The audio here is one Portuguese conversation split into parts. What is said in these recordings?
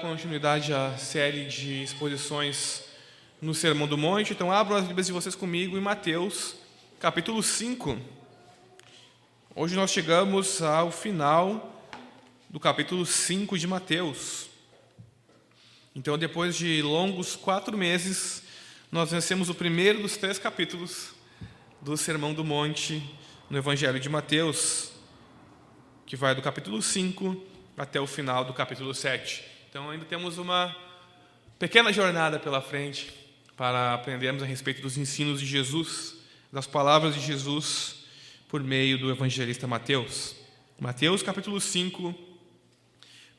continuidade à série de exposições no Sermão do Monte. Então, abram as Bíblias de vocês comigo em Mateus, capítulo 5. Hoje nós chegamos ao final do capítulo 5 de Mateus. Então, depois de longos quatro meses, nós vencemos o primeiro dos três capítulos do Sermão do Monte no Evangelho de Mateus, que vai do capítulo 5 até o final do capítulo 7. Então, ainda temos uma pequena jornada pela frente para aprendermos a respeito dos ensinos de Jesus, das palavras de Jesus por meio do evangelista Mateus. Mateus capítulo 5,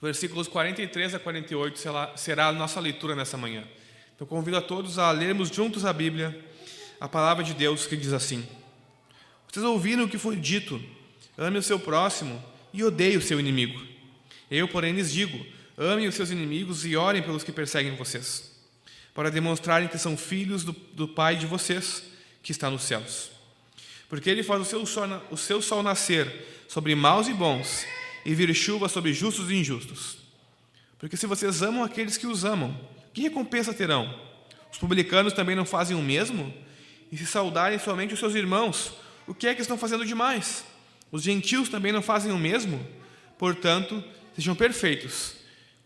versículos 43 a 48 será, a nossa leitura nessa manhã. Então convido a todos a lermos juntos a Bíblia, a palavra de Deus que diz assim: Vocês ouviram o que foi dito: ame o seu próximo e odeie o seu inimigo. Eu, porém, lhes digo: amem os seus inimigos e orem pelos que perseguem vocês, para demonstrarem que são filhos do, do Pai de vocês que está nos céus. Porque ele faz o seu, sol, o seu sol nascer sobre maus e bons, e vir chuva sobre justos e injustos. Porque se vocês amam aqueles que os amam, que recompensa terão? Os publicanos também não fazem o mesmo? E se saudarem somente os seus irmãos, o que é que estão fazendo demais? Os gentios também não fazem o mesmo? Portanto, sejam perfeitos,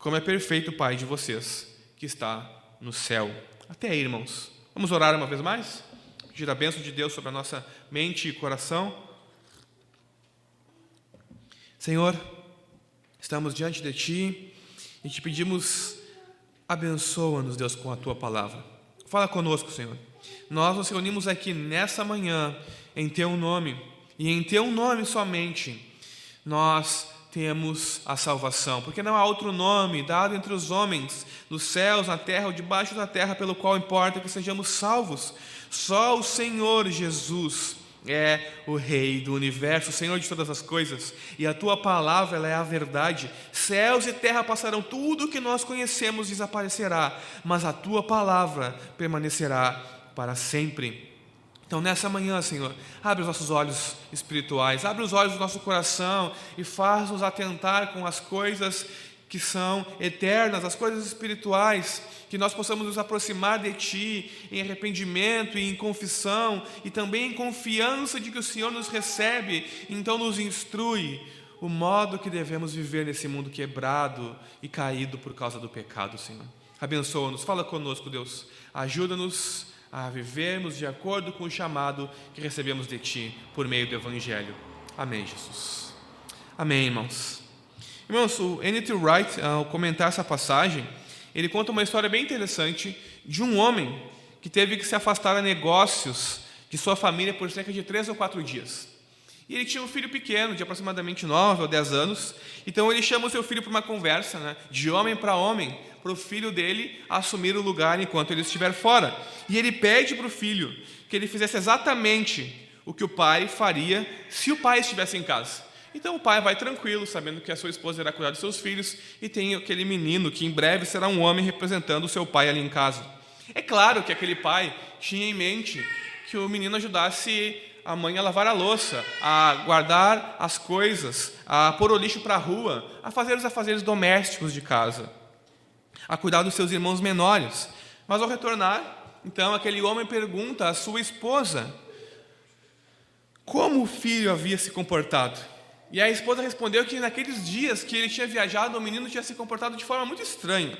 como é perfeito o Pai de vocês, que está no céu. Até aí, irmãos. Vamos orar uma vez mais? pedir a bênção de Deus sobre a nossa mente e coração. Senhor, estamos diante de Ti e te pedimos, abençoa-nos, Deus, com a Tua palavra. Fala conosco, Senhor. Nós nos reunimos aqui nessa manhã em Teu nome e em Teu nome somente nós temos a salvação, porque não há outro nome dado entre os homens, nos céus, na terra ou debaixo da terra, pelo qual importa que sejamos salvos. Só o Senhor Jesus é o Rei do universo, o Senhor de todas as coisas, e a tua palavra ela é a verdade. Céus e terra passarão, tudo que nós conhecemos desaparecerá, mas a tua palavra permanecerá para sempre. Então, nessa manhã, Senhor, abre os nossos olhos espirituais, abre os olhos do nosso coração e faz-nos atentar com as coisas que são eternas, as coisas espirituais, que nós possamos nos aproximar de Ti em arrependimento e em confissão e também em confiança de que o Senhor nos recebe, então nos instrui o modo que devemos viver nesse mundo quebrado e caído por causa do pecado, Senhor. Abençoa-nos, fala conosco, Deus, ajuda-nos a vivermos de acordo com o chamado que recebemos de Ti por meio do Evangelho. Amém, Jesus. Amém, irmãos. Irmãos, o N.T. Wright, ao comentar essa passagem, ele conta uma história bem interessante de um homem que teve que se afastar a negócios de sua família por cerca de três ou quatro dias. E ele tinha um filho pequeno, de aproximadamente nove ou dez anos, então ele chama o seu filho para uma conversa, né, de homem para homem, para o filho dele assumir o lugar enquanto ele estiver fora. E ele pede para o filho que ele fizesse exatamente o que o pai faria se o pai estivesse em casa. Então o pai vai tranquilo, sabendo que a sua esposa irá cuidar dos seus filhos, e tem aquele menino que em breve será um homem representando o seu pai ali em casa. É claro que aquele pai tinha em mente que o menino ajudasse a mãe a lavar a louça, a guardar as coisas, a pôr o lixo para a rua, a fazer os afazeres domésticos de casa, a cuidar dos seus irmãos menores. Mas ao retornar, então aquele homem pergunta à sua esposa como o filho havia se comportado. E a esposa respondeu que naqueles dias que ele tinha viajado, o menino tinha se comportado de forma muito estranha.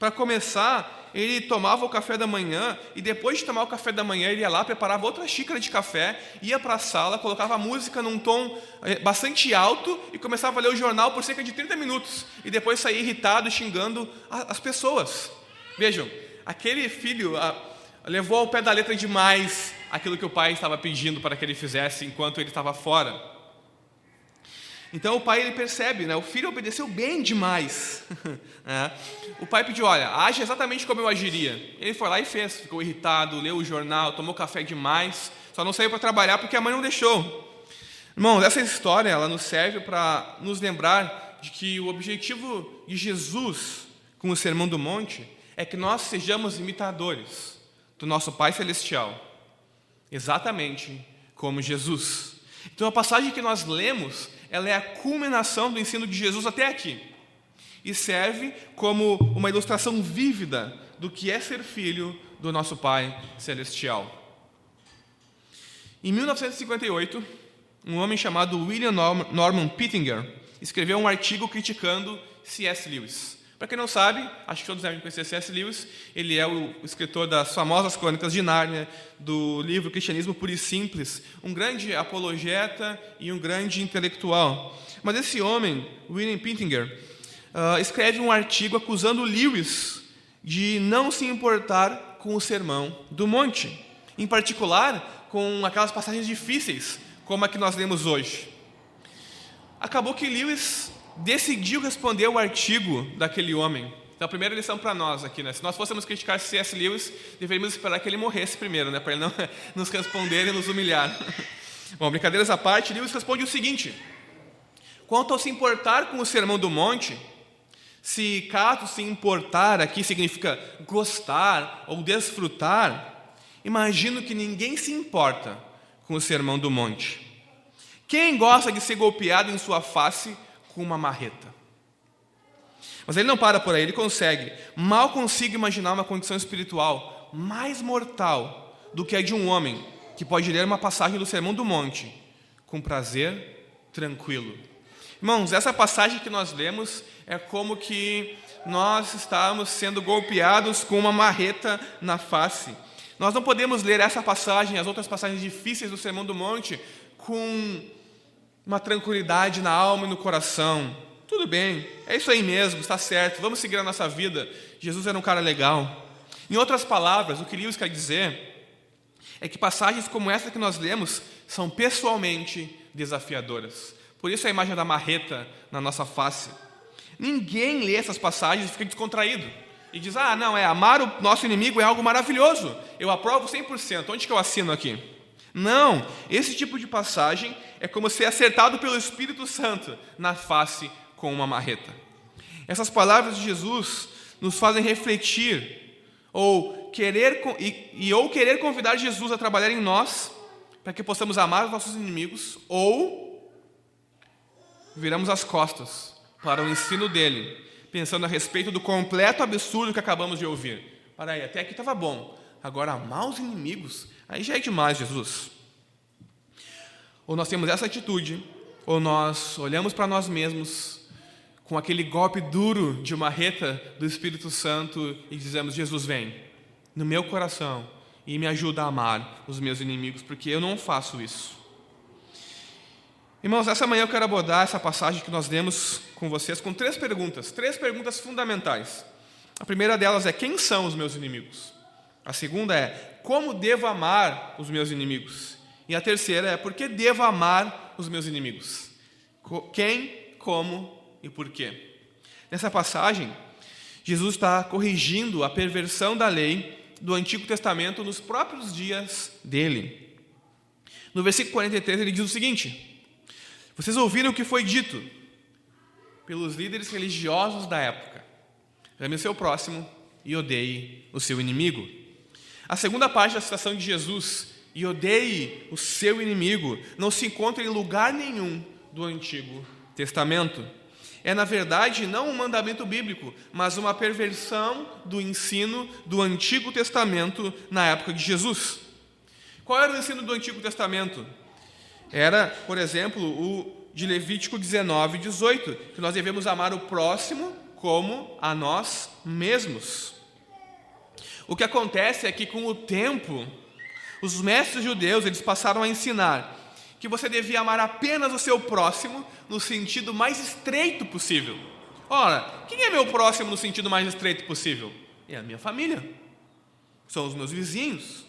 Para começar, ele tomava o café da manhã e depois de tomar o café da manhã, ele ia lá, preparava outra xícara de café, ia para a sala, colocava a música num tom eh, bastante alto e começava a ler o jornal por cerca de 30 minutos e depois saía irritado, xingando as pessoas. Vejam, aquele filho levou ao pé da letra demais aquilo que o pai estava pedindo para que ele fizesse enquanto ele estava fora. Então o pai ele percebe, né? O filho obedeceu bem demais. é. O pai pediu, olha, age exatamente como eu agiria. Ele foi lá e fez, ficou irritado, leu o jornal, tomou café demais, só não saiu para trabalhar porque a mãe não deixou. Irmãos, essa história ela nos serve para nos lembrar de que o objetivo de Jesus com o Sermão do Monte é que nós sejamos imitadores do nosso Pai Celestial, exatamente como Jesus. Então a passagem que nós lemos, ela é a culminação do ensino de Jesus até aqui e serve como uma ilustração vívida do que é ser filho do nosso Pai Celestial. Em 1958, um homem chamado William Norman Pittinger escreveu um artigo criticando C.S. Lewis. Para quem não sabe, acho que todos devem conhecer C.S. Lewis. Ele é o escritor das famosas Crônicas de Nárnia, do livro Cristianismo Puro e Simples, um grande apologeta e um grande intelectual. Mas esse homem, William Pittinger, uh, escreve um artigo acusando Lewis de não se importar com o sermão do monte, em particular com aquelas passagens difíceis, como a que nós lemos hoje. Acabou que Lewis decidiu responder o artigo daquele homem. Então, a primeira lição para nós aqui, né? Se nós fôssemos criticar C.S. Lewis, deveríamos esperar que ele morresse primeiro, né? Para ele não nos responder e nos humilhar. Bom, brincadeiras à parte, Lewis responde o seguinte: Quanto ao se importar com o Sermão do Monte, se caso se importar aqui significa gostar ou desfrutar, imagino que ninguém se importa com o sermão do monte. Quem gosta de ser golpeado em sua face com uma marreta? Mas ele não para por aí, ele consegue. Mal consigo imaginar uma condição espiritual mais mortal do que a de um homem que pode ler uma passagem do Sermão do Monte com prazer tranquilo. Irmãos, essa passagem que nós lemos é como que nós estamos sendo golpeados com uma marreta na face. Nós não podemos ler essa passagem, as outras passagens difíceis do Sermão do Monte, com uma tranquilidade na alma e no coração. Tudo bem, é isso aí mesmo, está certo, vamos seguir a nossa vida. Jesus era um cara legal. Em outras palavras, o que Lewis quer dizer é que passagens como essa que nós lemos são pessoalmente desafiadoras. Por isso a imagem da marreta na nossa face. Ninguém lê essas passagens e fica descontraído. E diz, ah, não, é amar o nosso inimigo é algo maravilhoso. Eu aprovo 100%. Onde que eu assino aqui? Não, esse tipo de passagem é como ser acertado pelo Espírito Santo na face com uma marreta. Essas palavras de Jesus nos fazem refletir ou querer e, e ou querer convidar Jesus a trabalhar em nós para que possamos amar os nossos inimigos ou viramos as costas para o ensino dele, pensando a respeito do completo absurdo que acabamos de ouvir. Para aí, até aqui estava bom. Agora, amar os inimigos, aí já é demais, Jesus. Ou nós temos essa atitude, ou nós olhamos para nós mesmos com aquele golpe duro de uma reta do Espírito Santo e dizemos: Jesus, vem no meu coração e me ajuda a amar os meus inimigos, porque eu não faço isso. Irmãos, essa manhã eu quero abordar essa passagem que nós lemos com vocês com três perguntas, três perguntas fundamentais. A primeira delas é: quem são os meus inimigos? A segunda é: como devo amar os meus inimigos? E a terceira é: por que devo amar os meus inimigos? Quem, como e por quê? Nessa passagem, Jesus está corrigindo a perversão da lei do Antigo Testamento nos próprios dias dele. No versículo 43 ele diz o seguinte: vocês ouviram o que foi dito pelos líderes religiosos da época: ame o seu próximo e odeie o seu inimigo. A segunda parte da citação de Jesus, e odeie o seu inimigo, não se encontra em lugar nenhum do Antigo Testamento. É, na verdade, não um mandamento bíblico, mas uma perversão do ensino do Antigo Testamento na época de Jesus. Qual era o ensino do Antigo Testamento? Era, por exemplo, o de Levítico 19, 18, que nós devemos amar o próximo como a nós mesmos. O que acontece é que com o tempo, os mestres judeus eles passaram a ensinar que você devia amar apenas o seu próximo no sentido mais estreito possível. Ora, quem é meu próximo no sentido mais estreito possível? É a minha família. São os meus vizinhos.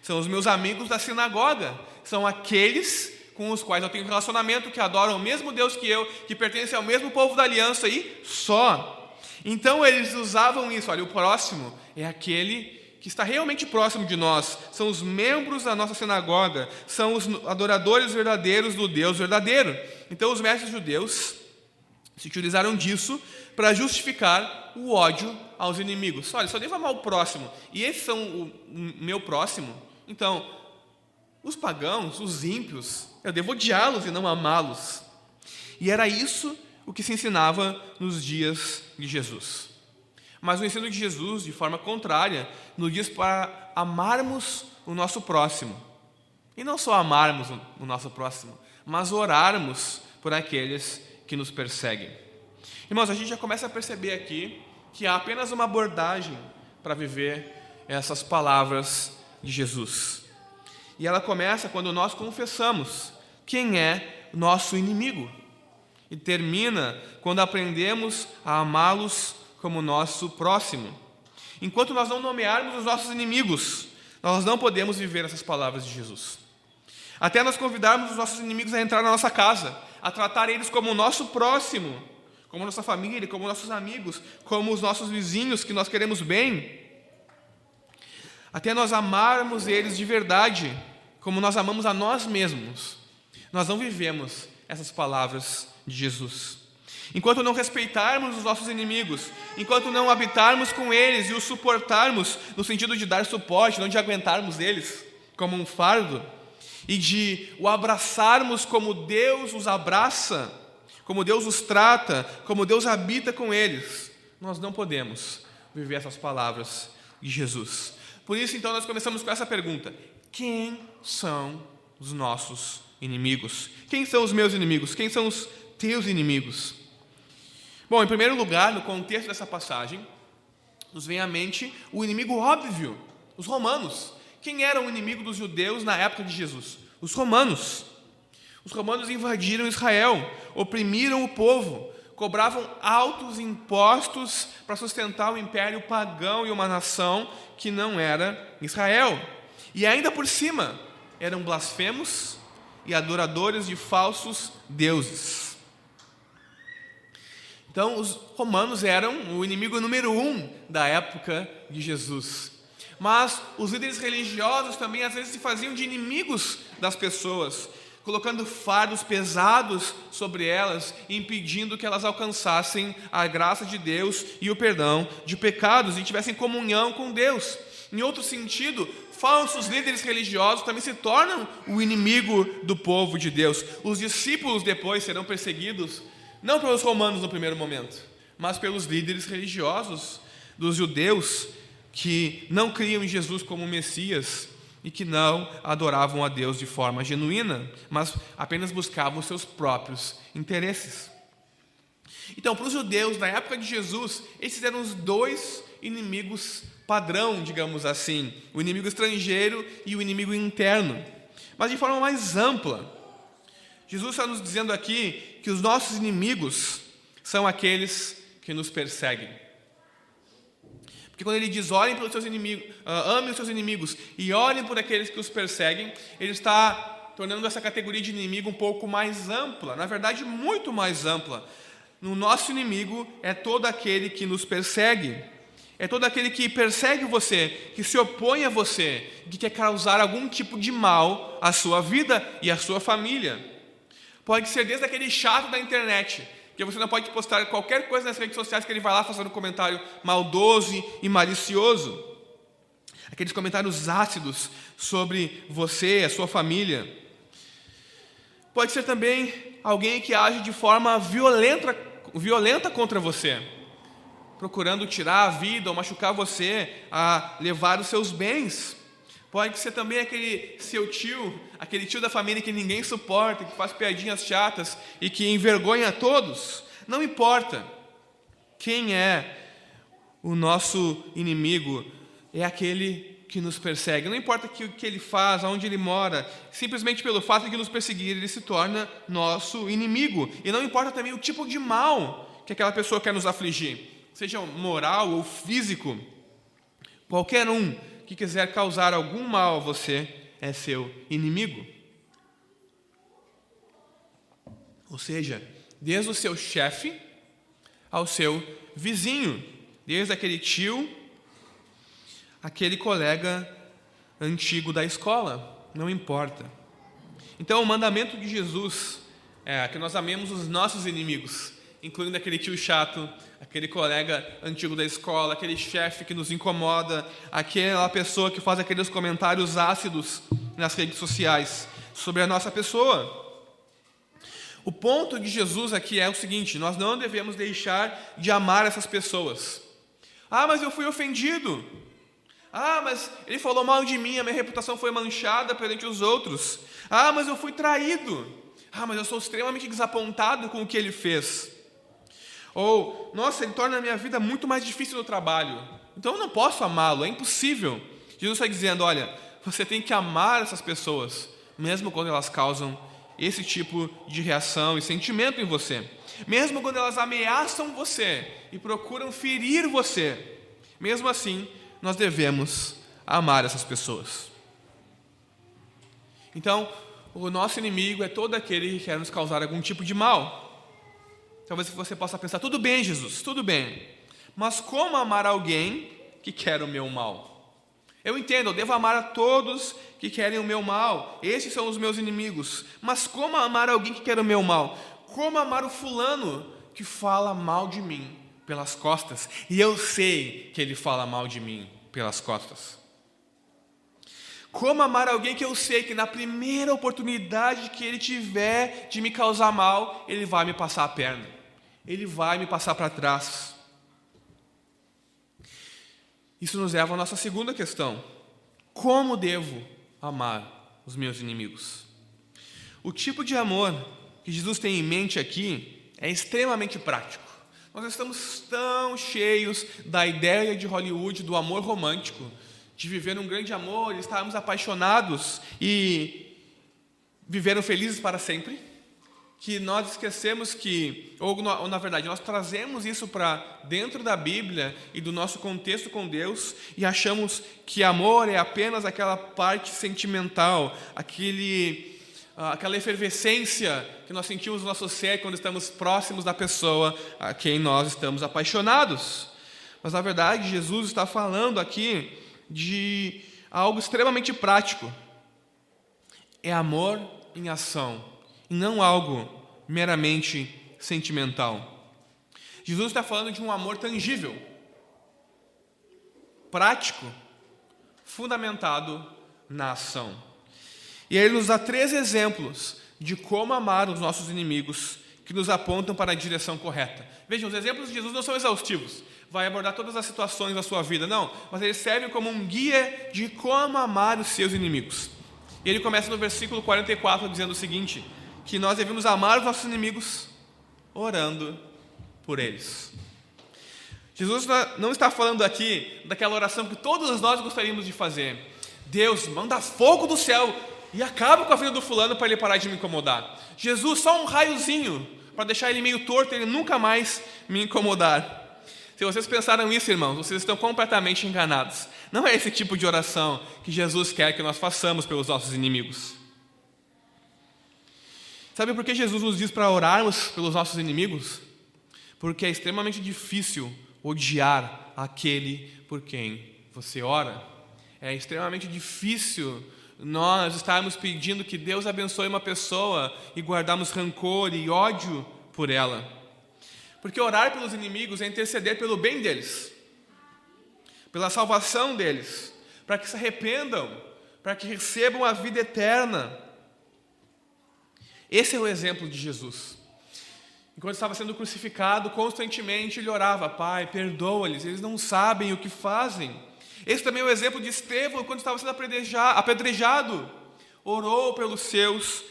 São os meus amigos da sinagoga, são aqueles com os quais eu tenho relacionamento, que adoram o mesmo Deus que eu, que pertencem ao mesmo povo da aliança e só. Então eles usavam isso, olha, o próximo é aquele que está realmente próximo de nós, são os membros da nossa sinagoga, são os adoradores verdadeiros do Deus verdadeiro. Então, os mestres judeus se utilizaram disso para justificar o ódio aos inimigos. Olha, só devo amar o próximo, e esses são o meu próximo, então, os pagãos, os ímpios, eu devo odiá-los e não amá-los. E era isso o que se ensinava nos dias de Jesus. Mas o ensino de Jesus, de forma contrária, nos diz para amarmos o nosso próximo. E não só amarmos o nosso próximo, mas orarmos por aqueles que nos perseguem. Irmãos, a gente já começa a perceber aqui que há apenas uma abordagem para viver essas palavras de Jesus. E ela começa quando nós confessamos quem é nosso inimigo. E termina quando aprendemos a amá-los como nosso próximo. Enquanto nós não nomearmos os nossos inimigos, nós não podemos viver essas palavras de Jesus. Até nós convidarmos os nossos inimigos a entrar na nossa casa, a tratar eles como o nosso próximo, como nossa família, como nossos amigos, como os nossos vizinhos que nós queremos bem. Até nós amarmos eles de verdade, como nós amamos a nós mesmos. Nós não vivemos essas palavras de Jesus. Enquanto não respeitarmos os nossos inimigos, enquanto não habitarmos com eles e os suportarmos, no sentido de dar suporte, não de aguentarmos eles como um fardo, e de o abraçarmos como Deus os abraça, como Deus os trata, como Deus habita com eles, nós não podemos viver essas palavras de Jesus. Por isso, então, nós começamos com essa pergunta: quem são os nossos inimigos? Quem são os meus inimigos? Quem são os teus inimigos? Bom, em primeiro lugar, no contexto dessa passagem, nos vem à mente o inimigo óbvio, os romanos. Quem era o inimigo dos judeus na época de Jesus? Os romanos. Os romanos invadiram Israel, oprimiram o povo, cobravam altos impostos para sustentar o império pagão e uma nação que não era Israel. E ainda por cima, eram blasfemos e adoradores de falsos deuses. Então, os romanos eram o inimigo número um da época de Jesus. Mas os líderes religiosos também às vezes se faziam de inimigos das pessoas, colocando fardos pesados sobre elas, impedindo que elas alcançassem a graça de Deus e o perdão de pecados e tivessem comunhão com Deus. Em outro sentido, falsos líderes religiosos também se tornam o inimigo do povo de Deus. Os discípulos depois serão perseguidos não pelos romanos no primeiro momento, mas pelos líderes religiosos dos judeus que não criam em Jesus como Messias e que não adoravam a Deus de forma genuína, mas apenas buscavam seus próprios interesses. Então, para os judeus na época de Jesus, esses eram os dois inimigos padrão, digamos assim, o inimigo estrangeiro e o inimigo interno. Mas de forma mais ampla, Jesus está nos dizendo aqui que os nossos inimigos são aqueles que nos perseguem. Porque quando ele diz olhem pelos seus inimigos, uh, amem os seus inimigos e olhem por aqueles que os perseguem, ele está tornando essa categoria de inimigo um pouco mais ampla, na verdade, muito mais ampla. No nosso inimigo é todo aquele que nos persegue, é todo aquele que persegue você, que se opõe a você, que quer causar algum tipo de mal à sua vida e à sua família. Pode ser desde aquele chato da internet, que você não pode postar qualquer coisa nas redes sociais que ele vai lá fazendo um comentário maldoso e malicioso. Aqueles comentários ácidos sobre você, a sua família. Pode ser também alguém que age de forma violenta, violenta contra você, procurando tirar a vida ou machucar você, a levar os seus bens. Pode ser também aquele seu tio, aquele tio da família que ninguém suporta, que faz piadinhas chatas e que envergonha a todos. Não importa quem é o nosso inimigo, é aquele que nos persegue. Não importa o que ele faz, aonde ele mora, simplesmente pelo fato de nos perseguir, ele se torna nosso inimigo. E não importa também o tipo de mal que aquela pessoa quer nos afligir, seja moral ou físico, qualquer um que quiser causar algum mal a você é seu inimigo. Ou seja, desde o seu chefe ao seu vizinho, desde aquele tio aquele colega antigo da escola, não importa. Então, o mandamento de Jesus é que nós amemos os nossos inimigos, incluindo aquele tio chato, aquele colega antigo da escola, aquele chefe que nos incomoda, aquela pessoa que faz aqueles comentários ácidos nas redes sociais sobre a nossa pessoa. O ponto de Jesus aqui é o seguinte: nós não devemos deixar de amar essas pessoas. Ah, mas eu fui ofendido. Ah, mas ele falou mal de mim, a minha reputação foi manchada perante os outros. Ah, mas eu fui traído. Ah, mas eu sou extremamente desapontado com o que ele fez. Ou, nossa, ele torna a minha vida muito mais difícil no trabalho. Então eu não posso amá-lo, é impossível. Jesus está dizendo: olha, você tem que amar essas pessoas, mesmo quando elas causam esse tipo de reação e sentimento em você. Mesmo quando elas ameaçam você e procuram ferir você. Mesmo assim, nós devemos amar essas pessoas. Então, o nosso inimigo é todo aquele que quer nos causar algum tipo de mal. Talvez você possa pensar: tudo bem, Jesus, tudo bem, mas como amar alguém que quer o meu mal? Eu entendo, eu devo amar a todos que querem o meu mal, esses são os meus inimigos, mas como amar alguém que quer o meu mal? Como amar o fulano que fala mal de mim pelas costas e eu sei que ele fala mal de mim pelas costas? Como amar alguém que eu sei que na primeira oportunidade que ele tiver de me causar mal, ele vai me passar a perna? ele vai me passar para trás. Isso nos leva à nossa segunda questão: como devo amar os meus inimigos? O tipo de amor que Jesus tem em mente aqui é extremamente prático. Nós estamos tão cheios da ideia de Hollywood do amor romântico, de viver um grande amor, estarmos apaixonados e viveram felizes para sempre que nós esquecemos que, ou, ou na verdade, nós trazemos isso para dentro da Bíblia e do nosso contexto com Deus e achamos que amor é apenas aquela parte sentimental, aquele, ah, aquela efervescência que nós sentimos no nosso ser quando estamos próximos da pessoa a quem nós estamos apaixonados. Mas na verdade, Jesus está falando aqui de algo extremamente prático. É amor em ação e não algo meramente sentimental. Jesus está falando de um amor tangível, prático, fundamentado na ação. E ele nos dá três exemplos de como amar os nossos inimigos que nos apontam para a direção correta. Vejam, os exemplos de Jesus não são exaustivos, vai abordar todas as situações da sua vida, não, mas ele serve como um guia de como amar os seus inimigos. E ele começa no versículo 44 dizendo o seguinte: que nós devemos amar os nossos inimigos orando por eles. Jesus não está falando aqui daquela oração que todos nós gostaríamos de fazer. Deus, manda fogo do céu e acaba com a vida do fulano para ele parar de me incomodar. Jesus, só um raiozinho para deixar ele meio torto e ele nunca mais me incomodar. Se vocês pensaram isso, irmãos, vocês estão completamente enganados. Não é esse tipo de oração que Jesus quer que nós façamos pelos nossos inimigos. Sabe por que Jesus nos diz para orarmos pelos nossos inimigos? Porque é extremamente difícil odiar aquele por quem você ora. É extremamente difícil nós estarmos pedindo que Deus abençoe uma pessoa e guardarmos rancor e ódio por ela. Porque orar pelos inimigos é interceder pelo bem deles, pela salvação deles, para que se arrependam, para que recebam a vida eterna. Esse é o exemplo de Jesus. Enquanto estava sendo crucificado, constantemente ele orava: Pai, perdoa-lhes, eles não sabem o que fazem. Esse também é o exemplo de Estevão, quando estava sendo apedrejado, orou pelos seus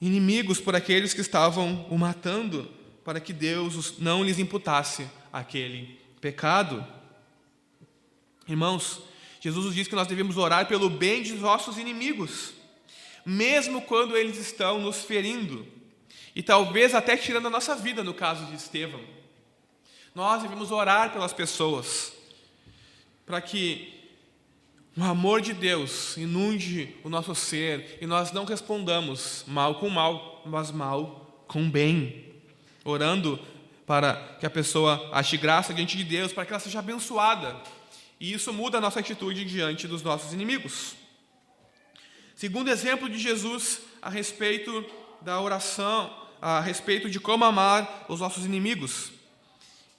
inimigos, por aqueles que estavam o matando, para que Deus não lhes imputasse aquele pecado. Irmãos, Jesus nos diz que nós devemos orar pelo bem de nossos inimigos mesmo quando eles estão nos ferindo e talvez até tirando a nossa vida, no caso de Estevão. Nós devemos orar pelas pessoas para que o amor de Deus inunde o nosso ser e nós não respondamos mal com mal, mas mal com bem, orando para que a pessoa ache graça diante de Deus, para que ela seja abençoada E isso muda a nossa atitude diante dos nossos inimigos. Segundo exemplo de Jesus a respeito da oração, a respeito de como amar os nossos inimigos.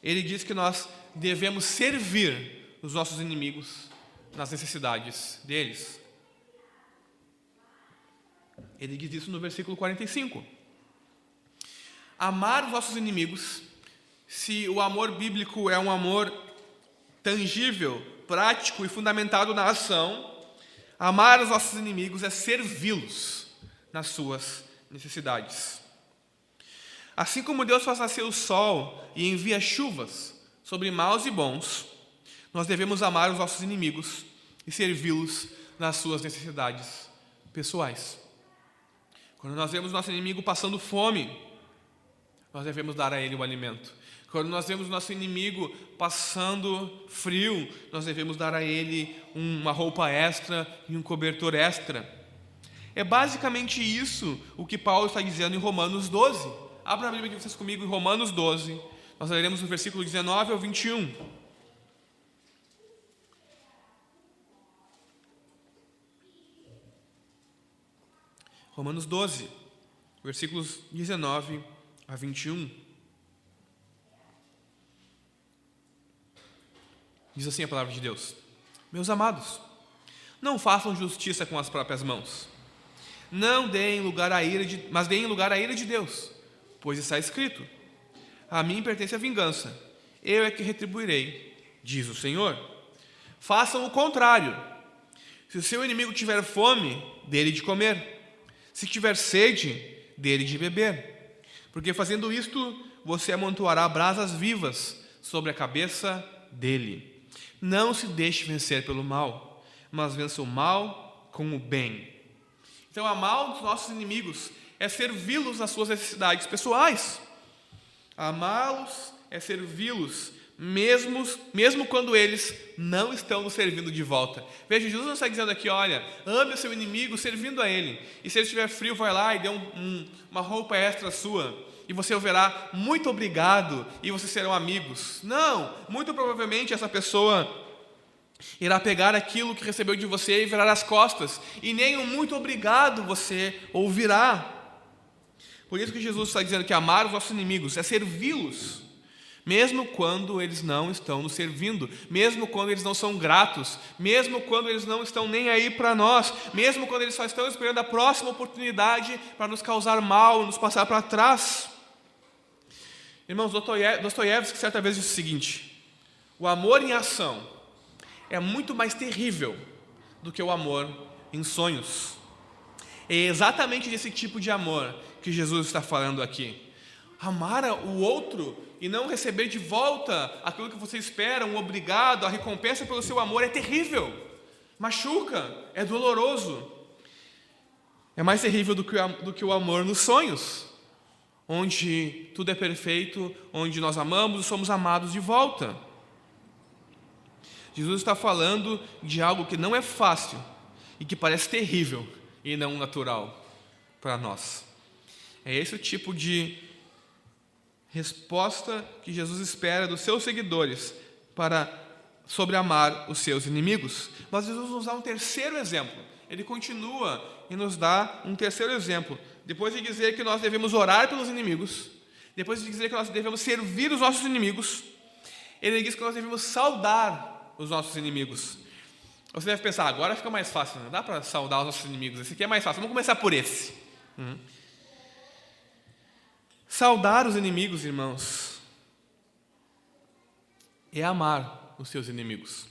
Ele diz que nós devemos servir os nossos inimigos nas necessidades deles. Ele diz isso no versículo 45. Amar os nossos inimigos, se o amor bíblico é um amor tangível, prático e fundamentado na ação, amar os nossos inimigos é servi-los nas suas necessidades. Assim como Deus faz nascer o sol e envia chuvas sobre maus e bons, nós devemos amar os nossos inimigos e servi-los nas suas necessidades pessoais. Quando nós vemos nosso inimigo passando fome, nós devemos dar a ele o alimento. Quando nós vemos nosso inimigo passando frio, nós devemos dar a ele uma roupa extra e um cobertor extra. É basicamente isso o que Paulo está dizendo em Romanos 12. Abra a Bíblia de vocês comigo em Romanos 12. Nós leremos o versículo 19 ao 21. Romanos 12, versículos 19 a 21. Diz assim a palavra de Deus: Meus amados, não façam justiça com as próprias mãos. Não deem lugar à ira de, mas deem lugar à ira de Deus, pois está escrito: A mim pertence a vingança, eu é que retribuirei, diz o Senhor. Façam o contrário. Se o seu inimigo tiver fome, dele de comer. Se tiver sede, dele de beber. Porque fazendo isto, você amontoará brasas vivas sobre a cabeça dele. Não se deixe vencer pelo mal, mas vença o mal com o bem. Então, amar os nossos inimigos é servi-los nas suas necessidades pessoais. Amá-los é servi-los mesmo, mesmo quando eles não estão nos servindo de volta. Veja, Jesus não está dizendo aqui, olha, ame o seu inimigo servindo a ele. E se ele estiver frio, vai lá e dê um, um, uma roupa extra sua. E você o verá muito obrigado e vocês serão amigos. Não, muito provavelmente essa pessoa irá pegar aquilo que recebeu de você e virar as costas. E nem um muito obrigado você ouvirá. Por isso que Jesus está dizendo que amar os nossos inimigos é servi-los mesmo quando eles não estão nos servindo, mesmo quando eles não são gratos, mesmo quando eles não estão nem aí para nós, mesmo quando eles só estão esperando a próxima oportunidade para nos causar mal, nos passar para trás. Irmãos, Dostoiévski certa vez disse o seguinte: o amor em ação é muito mais terrível do que o amor em sonhos. É exatamente desse tipo de amor que Jesus está falando aqui. Amar o outro e não receber de volta aquilo que você espera, um obrigado, a recompensa pelo seu amor, é terrível, machuca, é doloroso. É mais terrível do que, do que o amor nos sonhos, onde tudo é perfeito, onde nós amamos e somos amados de volta. Jesus está falando de algo que não é fácil e que parece terrível e não natural para nós. É esse o tipo de resposta que Jesus espera dos seus seguidores para sobre amar os seus inimigos. Mas Jesus nos dá um terceiro exemplo. Ele continua e nos dá um terceiro exemplo. Depois de dizer que nós devemos orar pelos inimigos, depois de dizer que nós devemos servir os nossos inimigos, ele diz que nós devemos saudar os nossos inimigos. Você deve pensar, agora fica mais fácil, não dá para saudar os nossos inimigos, esse aqui é mais fácil, vamos começar por esse. Hum. Saudar os inimigos, irmãos, é amar os seus inimigos.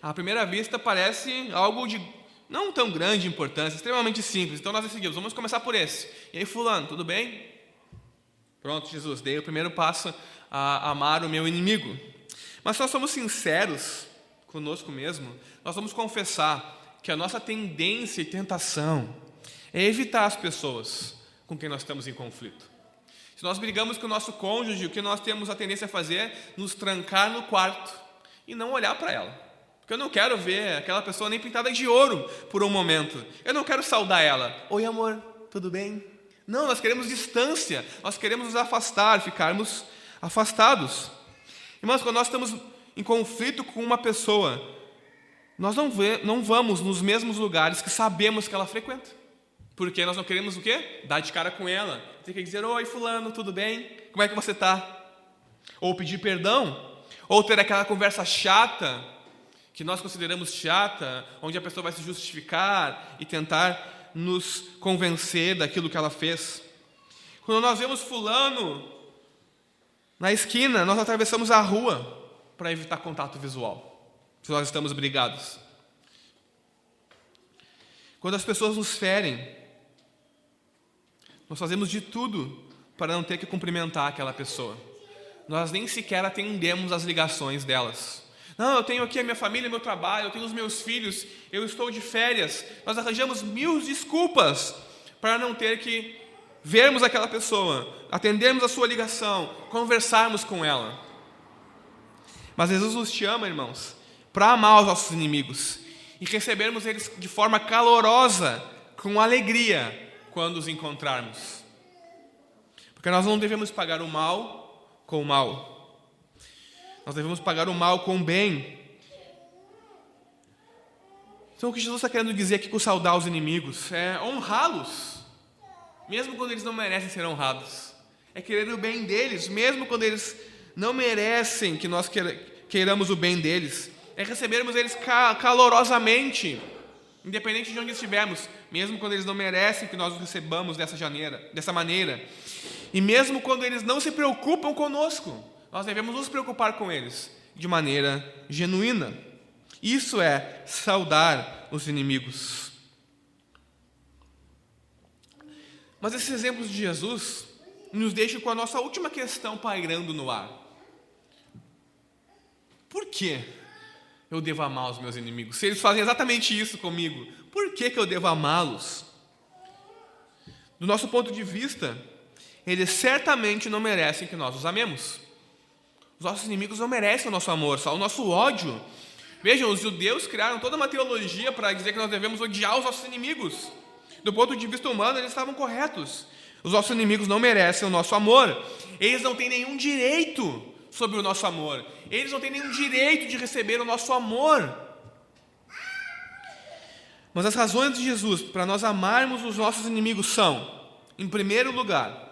À primeira vista parece algo de não tão grande importância, extremamente simples. Então nós decidimos, vamos começar por esse. E aí, fulano, tudo bem? Pronto, Jesus, dei o primeiro passo a amar o meu inimigo. Mas se nós somos sinceros conosco mesmo, nós vamos confessar que a nossa tendência e tentação é evitar as pessoas com quem nós estamos em conflito. Se nós brigamos com o nosso cônjuge, o que nós temos a tendência a fazer é nos trancar no quarto e não olhar para ela. Porque eu não quero ver aquela pessoa nem pintada de ouro por um momento. Eu não quero saudar ela. Oi, amor, tudo bem? Não, nós queremos distância, nós queremos nos afastar, ficarmos afastados. Irmãos, quando nós estamos em conflito com uma pessoa, nós não, vê, não vamos nos mesmos lugares que sabemos que ela frequenta. Porque nós não queremos o quê? Dar de cara com ela. Tem que dizer, oi fulano, tudo bem? Como é que você está? Ou pedir perdão, ou ter aquela conversa chata, que nós consideramos chata, onde a pessoa vai se justificar e tentar nos convencer daquilo que ela fez. Quando nós vemos fulano na esquina, nós atravessamos a rua para evitar contato visual, se nós estamos brigados. Quando as pessoas nos ferem, nós fazemos de tudo para não ter que cumprimentar aquela pessoa. Nós nem sequer atendemos as ligações delas. Não, eu tenho aqui a minha família, meu trabalho, eu tenho os meus filhos, eu estou de férias. Nós arranjamos mil desculpas para não ter que vermos aquela pessoa, atendermos a sua ligação, conversarmos com ela. Mas Jesus nos chama, irmãos, para amar os nossos inimigos e recebermos eles de forma calorosa, com alegria, quando os encontrarmos. Porque nós não devemos pagar o mal com o mal. Nós devemos pagar o mal com o bem. Então, o que Jesus está querendo dizer aqui com saudar os inimigos é honrá-los, mesmo quando eles não merecem ser honrados. É querer o bem deles, mesmo quando eles não merecem que nós queiramos o bem deles. É recebermos eles calorosamente, independente de onde estivermos, mesmo quando eles não merecem que nós os recebamos dessa, janeira, dessa maneira. E mesmo quando eles não se preocupam conosco, nós devemos nos preocupar com eles de maneira genuína. Isso é saudar os inimigos. Mas esses exemplos de Jesus nos deixam com a nossa última questão pairando no ar. Por que eu devo amar os meus inimigos? Se eles fazem exatamente isso comigo, por que, que eu devo amá-los? Do nosso ponto de vista, eles certamente não merecem que nós os amemos. Os nossos inimigos não merecem o nosso amor, só o nosso ódio. Vejam, os judeus criaram toda uma teologia para dizer que nós devemos odiar os nossos inimigos. Do ponto de vista humano, eles estavam corretos. Os nossos inimigos não merecem o nosso amor. Eles não têm nenhum direito sobre o nosso amor. Eles não têm nenhum direito de receber o nosso amor. Mas as razões de Jesus para nós amarmos os nossos inimigos são, em primeiro lugar,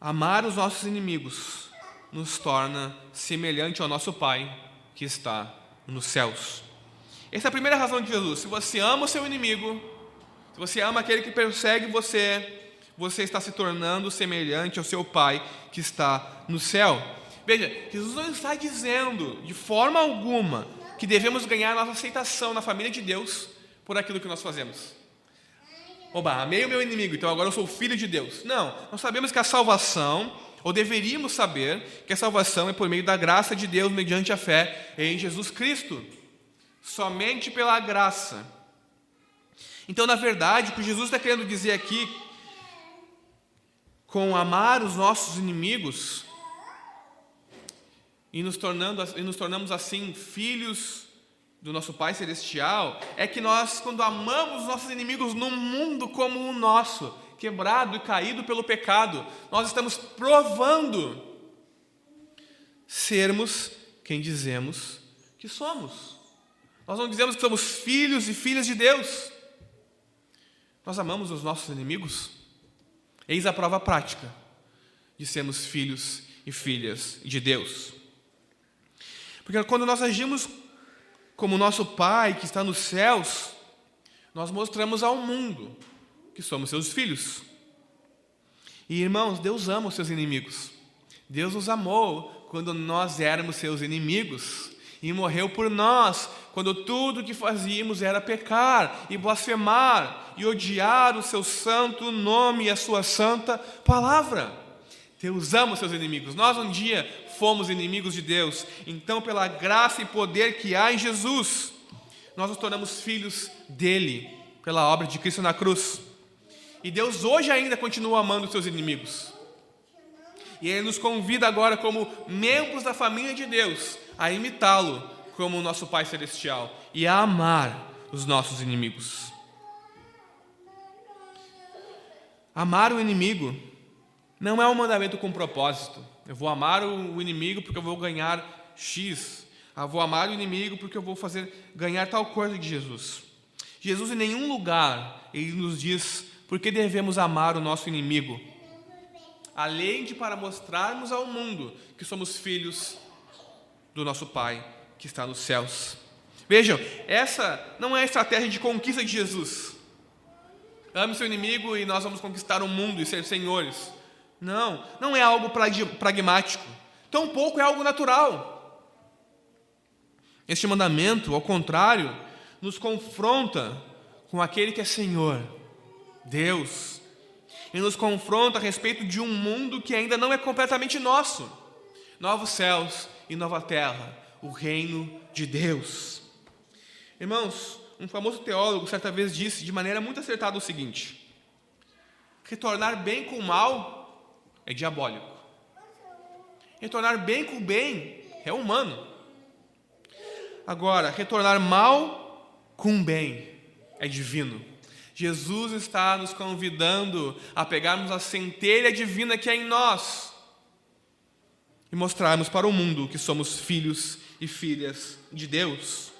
amar os nossos inimigos nos torna semelhante ao nosso Pai que está nos céus. Essa é a primeira razão de Jesus. Se você ama o seu inimigo, se você ama aquele que persegue você, você está se tornando semelhante ao seu Pai que está no céu. Veja, Jesus não está dizendo de forma alguma que devemos ganhar nossa aceitação na família de Deus por aquilo que nós fazemos. Oba, amei o meu inimigo, então agora eu sou filho de Deus. Não, nós sabemos que a salvação, ou deveríamos saber que a salvação é por meio da graça de Deus mediante a fé em Jesus Cristo. Somente pela graça. Então, na verdade, o que Jesus está querendo dizer aqui com amar os nossos inimigos e nos, tornando, e nos tornamos assim filhos do nosso Pai Celestial, é que nós, quando amamos os nossos inimigos num mundo como o nosso, quebrado e caído pelo pecado, nós estamos provando sermos quem dizemos que somos. Nós não dizemos que somos filhos e filhas de Deus. Nós amamos os nossos inimigos Eis a prova prática de sermos filhos e filhas de Deus. Porque quando nós agimos como nosso Pai que está nos céus, nós mostramos ao mundo que somos seus filhos. E irmãos, Deus ama os seus inimigos. Deus nos amou quando nós éramos seus inimigos e morreu por nós, quando tudo o que fazíamos era pecar e blasfemar e odiar o seu santo nome e a sua santa palavra. Deus ama os seus inimigos. Nós um dia fomos inimigos de Deus, então, pela graça e poder que há em Jesus, nós nos tornamos filhos dele, pela obra de Cristo na cruz. E Deus hoje ainda continua amando os seus inimigos. E Ele nos convida agora, como membros da família de Deus, a imitá-lo como nosso Pai Celestial e a amar os nossos inimigos. Amar o inimigo não é um mandamento com propósito. Eu vou amar o inimigo porque eu vou ganhar X. Eu vou amar o inimigo porque eu vou fazer ganhar tal coisa de Jesus. Jesus em nenhum lugar ele nos diz por que devemos amar o nosso inimigo, além de para mostrarmos ao mundo que somos filhos do nosso Pai que está nos céus. Vejam, essa não é a estratégia de conquista de Jesus. Ame seu inimigo e nós vamos conquistar o mundo e ser senhores. Não, não é algo pragmático. Tampouco é algo natural. Este mandamento, ao contrário, nos confronta com aquele que é Senhor, Deus, e nos confronta a respeito de um mundo que ainda não é completamente nosso. Novos céus e nova terra, o reino de Deus. Irmãos, um famoso teólogo certa vez disse de maneira muito acertada o seguinte: retornar bem com mal é diabólico, retornar bem com bem é humano. Agora, retornar mal com bem é divino. Jesus está nos convidando a pegarmos a centelha divina que é em nós e mostrarmos para o mundo que somos filhos e filhas de Deus.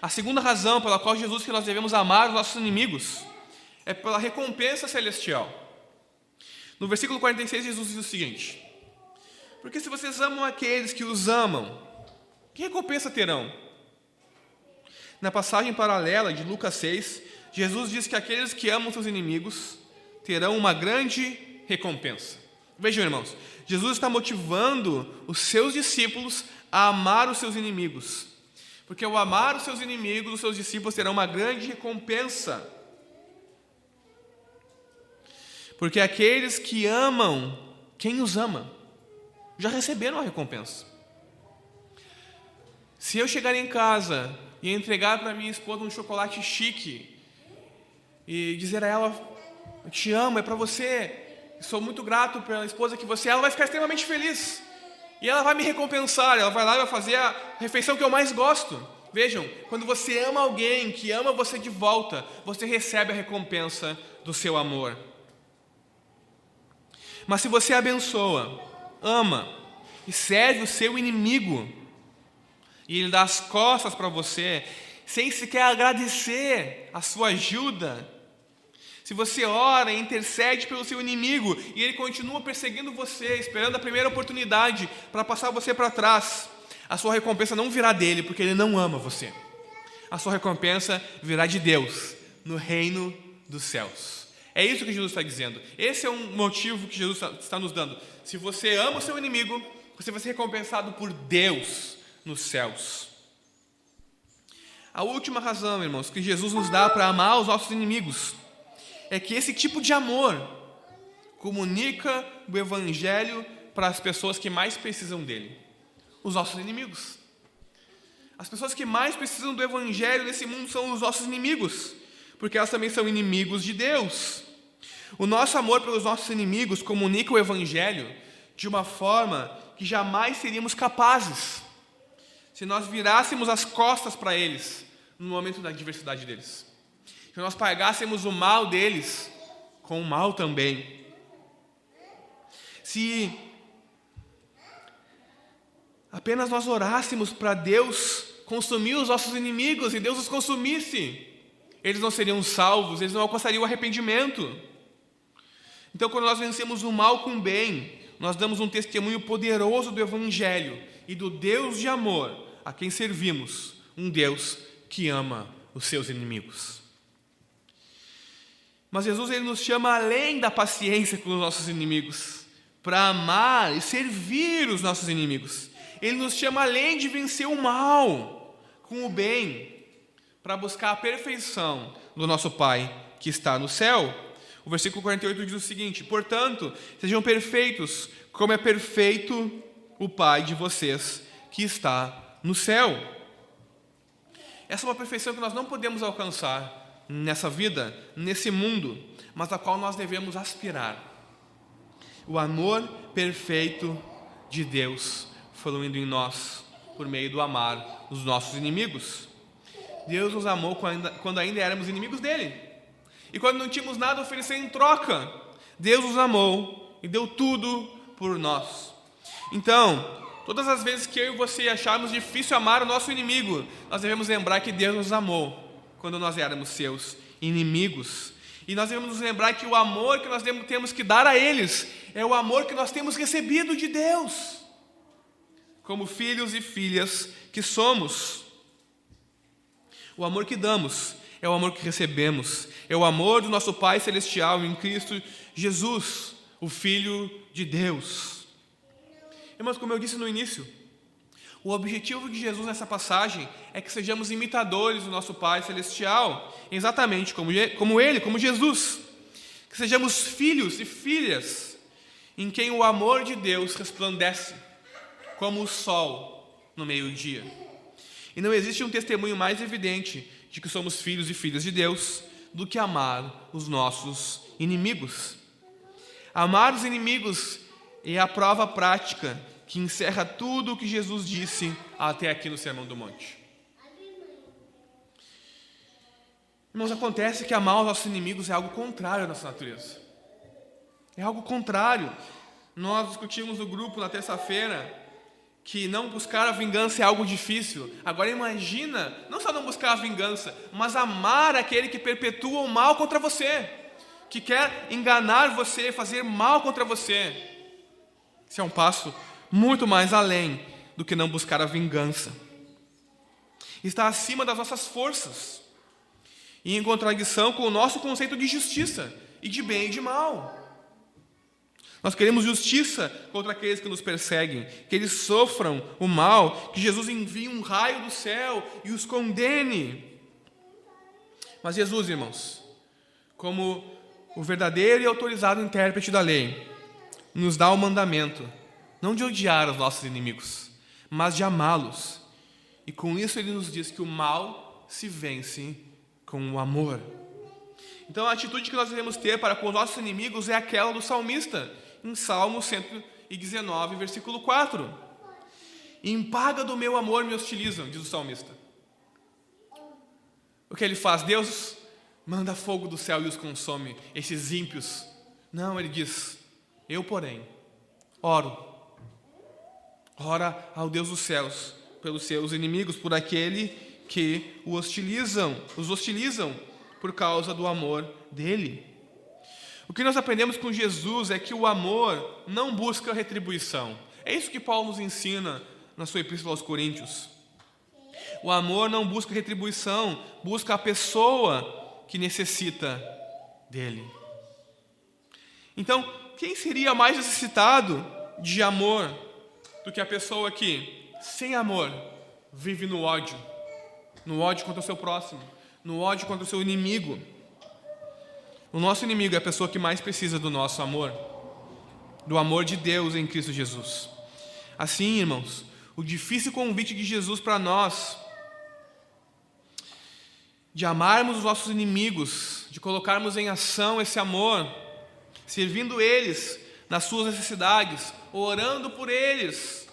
A segunda razão pela qual Jesus que nós devemos amar os nossos inimigos é pela recompensa celestial. No versículo 46, Jesus diz o seguinte: Porque se vocês amam aqueles que os amam, que recompensa terão? Na passagem paralela de Lucas 6, Jesus diz que aqueles que amam seus inimigos terão uma grande recompensa. Vejam, irmãos, Jesus está motivando os seus discípulos a amar os seus inimigos. Porque ao amar os seus inimigos, os seus discípulos terão uma grande recompensa. Porque aqueles que amam quem os ama já receberam a recompensa. Se eu chegar em casa e entregar para minha esposa um chocolate chique e dizer a ela: te amo, é para você, sou muito grato pela esposa que você é, ela vai ficar extremamente feliz. E ela vai me recompensar, ela vai lá e vai fazer a refeição que eu mais gosto. Vejam, quando você ama alguém que ama você de volta, você recebe a recompensa do seu amor. Mas se você abençoa, ama e serve o seu inimigo, e ele dá as costas para você, sem sequer agradecer a sua ajuda, se você ora e intercede pelo seu inimigo e ele continua perseguindo você, esperando a primeira oportunidade para passar você para trás, a sua recompensa não virá dele, porque ele não ama você. A sua recompensa virá de Deus, no reino dos céus. É isso que Jesus está dizendo. Esse é um motivo que Jesus está nos dando. Se você ama o seu inimigo, você vai ser recompensado por Deus nos céus. A última razão, irmãos, que Jesus nos dá para amar os nossos inimigos é que esse tipo de amor comunica o Evangelho para as pessoas que mais precisam dele os nossos inimigos. As pessoas que mais precisam do Evangelho nesse mundo são os nossos inimigos, porque elas também são inimigos de Deus. O nosso amor pelos nossos inimigos comunica o Evangelho de uma forma que jamais seríamos capazes se nós virássemos as costas para eles no momento da adversidade deles se nós pagássemos o mal deles com o mal também. Se apenas nós orássemos para Deus consumir os nossos inimigos e Deus os consumisse, eles não seriam salvos, eles não alcançariam o arrependimento. Então, quando nós vencemos o mal com o bem, nós damos um testemunho poderoso do Evangelho e do Deus de amor a quem servimos, um Deus que ama os seus inimigos. Mas Jesus ele nos chama além da paciência com os nossos inimigos, para amar e servir os nossos inimigos. Ele nos chama além de vencer o mal com o bem, para buscar a perfeição do nosso Pai que está no céu. O versículo 48 diz o seguinte: Portanto, sejam perfeitos, como é perfeito o Pai de vocês que está no céu. Essa é uma perfeição que nós não podemos alcançar nessa vida, nesse mundo, mas a qual nós devemos aspirar. O amor perfeito de Deus fluindo em nós por meio do amar os nossos inimigos. Deus nos amou quando ainda éramos inimigos dele. E quando não tínhamos nada a oferecer em troca, Deus nos amou e deu tudo por nós. Então, todas as vezes que eu e você acharmos difícil amar o nosso inimigo, nós devemos lembrar que Deus nos amou quando nós éramos seus inimigos. E nós devemos nos lembrar que o amor que nós temos que dar a eles é o amor que nós temos recebido de Deus, como filhos e filhas que somos. O amor que damos é o amor que recebemos, é o amor do nosso Pai Celestial em Cristo Jesus, o Filho de Deus. Irmãos, como eu disse no início, o objetivo de Jesus nessa passagem é que sejamos imitadores do nosso Pai Celestial, exatamente como, como Ele, como Jesus. Que sejamos filhos e filhas em quem o amor de Deus resplandece, como o sol no meio-dia. E não existe um testemunho mais evidente de que somos filhos e filhas de Deus do que amar os nossos inimigos. Amar os inimigos é a prova prática que encerra tudo o que Jesus disse até aqui no Sermão do Monte. Irmãos, acontece que amar os nossos inimigos é algo contrário à nossa natureza. É algo contrário. Nós discutimos no grupo na terça-feira que não buscar a vingança é algo difícil. Agora imagina, não só não buscar a vingança, mas amar aquele que perpetua o mal contra você, que quer enganar você, fazer mal contra você. Isso é um passo muito mais além do que não buscar a vingança. Está acima das nossas forças e em contradição com o nosso conceito de justiça e de bem e de mal. Nós queremos justiça contra aqueles que nos perseguem, que eles sofram o mal, que Jesus envie um raio do céu e os condene. Mas Jesus, irmãos, como o verdadeiro e autorizado intérprete da lei, nos dá o mandamento não de odiar os nossos inimigos, mas de amá-los. E com isso ele nos diz que o mal se vence com o amor. Então a atitude que nós devemos ter para com os nossos inimigos é aquela do salmista, em Salmo 119, versículo 4. Em paga do meu amor me hostilizam, diz o salmista. O que ele faz? Deus manda fogo do céu e os consome, esses ímpios. Não, ele diz: Eu, porém, oro Ora ao Deus dos céus pelos seus inimigos, por aquele que o hostilizam, os hostilizam por causa do amor dele. O que nós aprendemos com Jesus é que o amor não busca retribuição. É isso que Paulo nos ensina na sua epístola aos Coríntios. O amor não busca retribuição, busca a pessoa que necessita dele. Então, quem seria mais necessitado de amor do que a pessoa que, sem amor, vive no ódio, no ódio contra o seu próximo, no ódio contra o seu inimigo. O nosso inimigo é a pessoa que mais precisa do nosso amor, do amor de Deus em Cristo Jesus. Assim, irmãos, o difícil convite de Jesus para nós, de amarmos os nossos inimigos, de colocarmos em ação esse amor, servindo eles nas suas necessidades, orando por eles,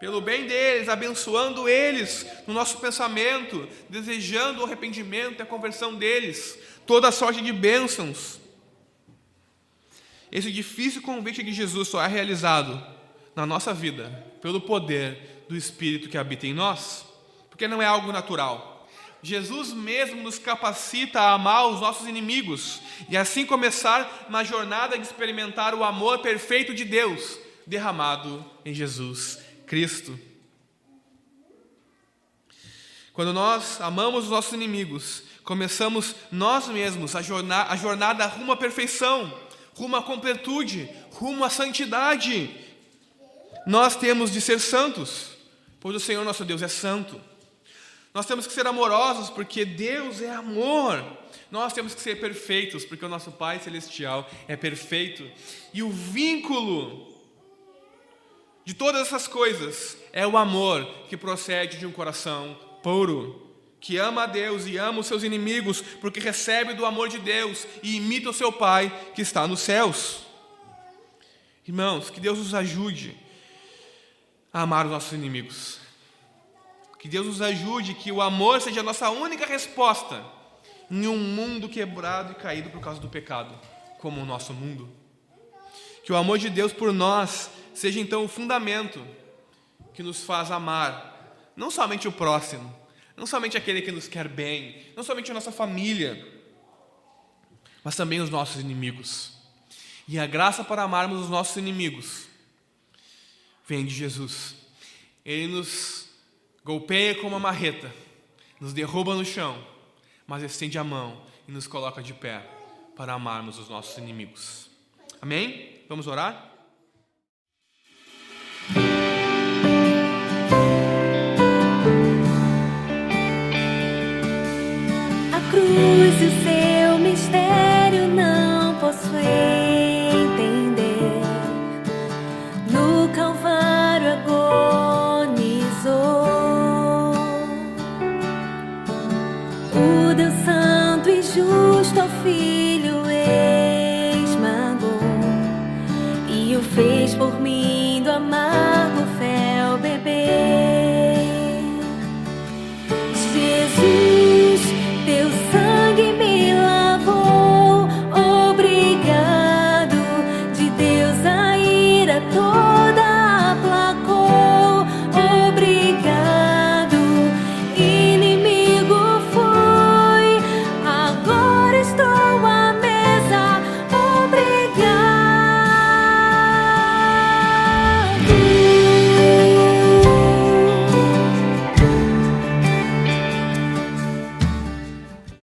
pelo bem deles, abençoando eles no nosso pensamento, desejando o arrependimento e a conversão deles, toda sorte de bênçãos. Esse difícil convite de Jesus só é realizado na nossa vida pelo poder do Espírito que habita em nós, porque não é algo natural. Jesus mesmo nos capacita a amar os nossos inimigos e assim começar na jornada de experimentar o amor perfeito de Deus derramado em Jesus Cristo. Quando nós amamos os nossos inimigos, começamos nós mesmos a jornada, a jornada rumo à perfeição, rumo à completude, rumo à santidade. Nós temos de ser santos, pois o Senhor nosso Deus é santo. Nós temos que ser amorosos porque Deus é amor. Nós temos que ser perfeitos porque o nosso Pai Celestial é perfeito. E o vínculo de todas essas coisas é o amor que procede de um coração puro, que ama a Deus e ama os seus inimigos porque recebe do amor de Deus e imita o seu Pai que está nos céus. Irmãos, que Deus nos ajude a amar os nossos inimigos que Deus nos ajude, que o amor seja a nossa única resposta em um mundo quebrado e caído por causa do pecado, como o nosso mundo. Que o amor de Deus por nós seja então o fundamento que nos faz amar não somente o próximo, não somente aquele que nos quer bem, não somente a nossa família, mas também os nossos inimigos. E a graça para amarmos os nossos inimigos vem de Jesus. Ele nos golpeia com uma marreta, nos derruba no chão, mas estende a mão e nos coloca de pé para amarmos os nossos inimigos. Amém? Vamos orar? A